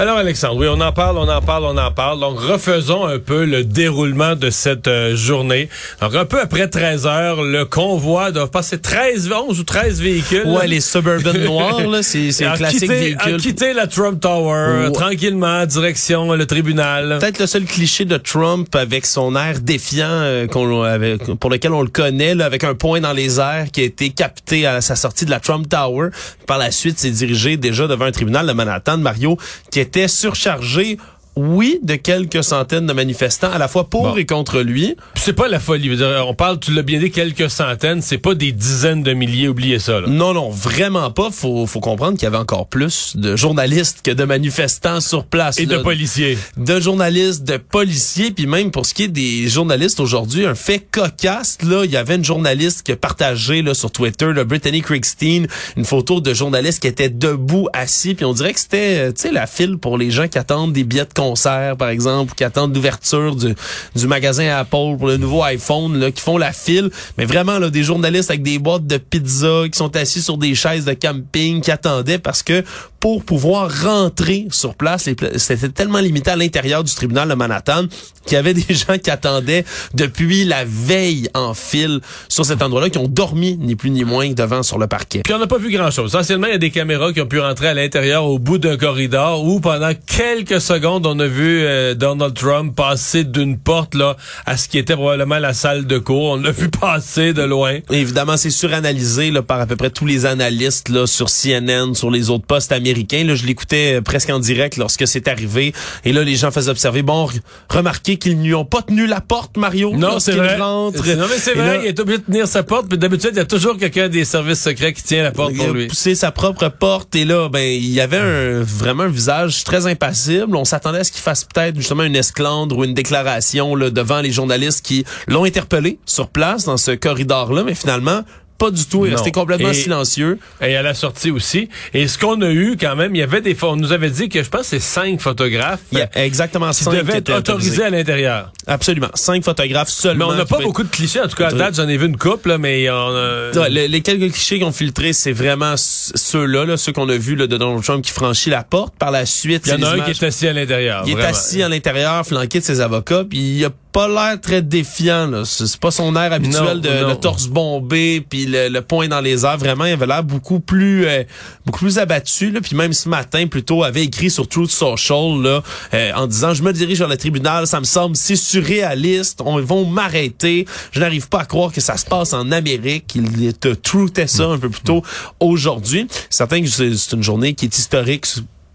Alors Alexandre, oui, on en parle, on en parle, on en parle. Donc refaisons un peu le déroulement de cette euh, journée. Donc un peu après 13 heures, le convoi doit passer 13, 11 ou 13 véhicules. Ouais, les Suburban noirs, là, c'est c'est un classique quitté, véhicule. A quitté la Trump Tower, tranquillement, direction le tribunal. Peut-être le seul cliché de Trump avec son air défiant euh, qu'on avec- pour lequel on le connaît, là, avec un point dans les airs qui a été capté à sa sortie de la Trump Tower. Par la suite, s'est dirigé déjà devant un tribunal de Manhattan, Mario, qui était surchargé. Oui, de quelques centaines de manifestants, à la fois pour Bon. et contre lui. C'est pas la folie. On parle, tu l'as bien dit, quelques centaines. C'est pas des dizaines de milliers. Oubliez ça. Là. Non, non, vraiment pas. Faut, faut comprendre qu'il y avait encore plus de journalistes que de manifestants sur place. Et de policiers. de journalistes, de policiers, puis même pour ce qui est des journalistes aujourd'hui, un fait cocasse, là, il y avait une journaliste qui a partagé là, sur Twitter, là, Brittany Kriegstein, une photo de journaliste qui était debout, assis, puis on dirait que c'était, euh, tu sais, la file pour les gens qui attendent des billets de concert, par exemple, ou qui attendent l'ouverture du, du magasin Apple pour le nouveau iPhone, là, qui font la file, mais vraiment, là, des journalistes avec des boîtes de pizza, qui sont assis sur des chaises de camping, qui attendaient parce que pour pouvoir rentrer sur place, c'était tellement limité à l'intérieur du tribunal de Manhattan qu'il y avait des gens qui attendaient depuis la veille en file sur cet endroit-là, qui ont dormi ni plus ni moins devant sur le parquet. Puis on n'a pas vu grand-chose. Essentiellement, il y a des caméras qui ont pu rentrer à l'intérieur au bout d'un corridor où pendant quelques secondes, on a vu euh, Donald Trump passer d'une porte là à ce qui était probablement la salle de cours. On l'a vu passer de loin. Évidemment, c'est suranalysé là, par à peu près tous les analystes là, sur CNN, sur les autres postes américains. Là, je l'écoutais euh, presque en direct lorsque c'est arrivé. Et là, les gens faisaient observer. Bon, re- remarquez qu'ils n'y ont pas tenu la porte, Mario. Non, c'est vrai. Non, mais c'est vrai, là, il est obligé de tenir sa porte. Puis d'habitude, il y a toujours quelqu'un des services secrets qui tient la porte Il pour a lui. poussé sa propre porte et là, ben, il y avait un, vraiment un visage très impassible. On s'attendait à ce qu'il fasse peut-être justement une esclandre ou une déclaration là, devant les journalistes qui l'ont interpellé sur place dans ce corridor-là, mais finalement, pas du tout. Il restait complètement Et- silencieux. Et à la sortie aussi. Et ce qu'on a eu quand même, il y avait des... On nous avait dit que je pense que c'est cinq photographes Il y a exactement qui cinq devaient qui être autorisés à l'intérieur. Absolument. Cinq photographes Mais seulement. on n'a pas beaucoup de clichés. En tout cas, à date, j'en ai vu une couple, là, mais on a... Ouais, les quelques clichés qu'on filtrés, c'est vraiment ceux-là, là, ceux qu'on a vus là, de Donald Trump qui franchit la porte. Par la suite, Il y en a un qui est assis à l'intérieur. Il est assis à l'intérieur, flanqué de ses avocats, puis il a pas l'air très défiant. là. C'est pas son air habituel Non, de non. le torse bombé, puis le, le poing dans les airs. Vraiment, il avait l'air beaucoup plus euh, beaucoup plus abattu. Là. Puis même ce matin, plutôt, avait écrit sur Truth Social là, euh, en disant « Je me dirige vers le tribunal, ça me semble si surréaliste. On, ils vont m'arrêter. Je n'arrive pas à croire que ça se passe en Amérique. » Il te truttait ça un peu plus tôt aujourd'hui. Certain que c'est une journée qui est historique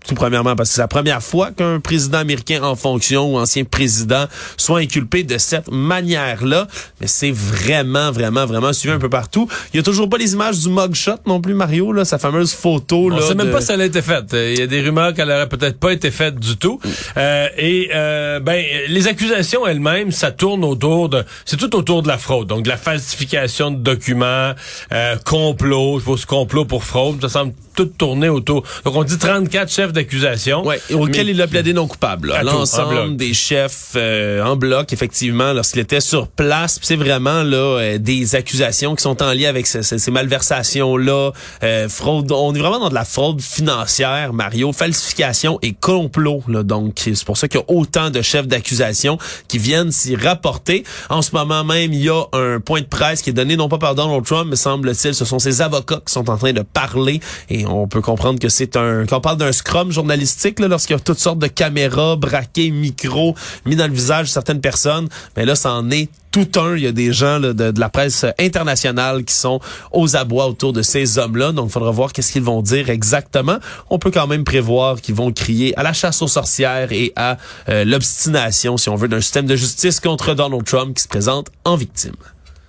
tout premièrement parce que c'est la première fois qu'un président américain en fonction ou ancien président soit inculpé de cette manière-là. Mais c'est vraiment, vraiment, vraiment suivi un peu partout. Il y a toujours pas les images du mugshot non plus, Mario, là, sa fameuse photo. On là, sait même pas si elle a été faite. Il y a des rumeurs qu'elle aurait peut-être pas été faite du tout. Euh, et euh, ben les accusations elles-mêmes, ça tourne autour de, c'est tout autour de la fraude. Donc de la falsification de documents, euh, complot, je pense complot pour fraude. Ça semble tout autour. Donc on dit 34 chefs d'accusation. Ouais, auquel il a plaidé non coupable. L'ensemble des chefs euh, en bloc, effectivement, lorsqu'il était sur place. C'est vraiment là euh, des accusations qui sont en lien avec ces, ces- ces malversations-là, euh, fraude. On est vraiment dans de la fraude financière, Mario, falsification et complot. Là, donc c'est pour ça qu'il y a autant de chefs d'accusation qui viennent s'y rapporter. En ce moment même, il y a un point de presse qui est donné non pas par Donald Trump, mais semble-t-il, ce sont ses avocats qui sont en train de parler et on peut comprendre que c'est un qu'on parle d'un scrum journalistique lorsqu'il y a toutes sortes de caméras braquées, micros mis dans le visage de certaines personnes. Mais là, ça en est tout un. Il y a des gens de la presse internationale qui sont aux abois autour de ces hommes-là. Donc, il faudra voir qu'est-ce qu'ils vont dire exactement. On peut quand même prévoir qu'ils vont crier à la chasse aux sorcières et à euh, l'obstination, si on veut, d'un système de justice contre Donald Trump qui se présente en victime.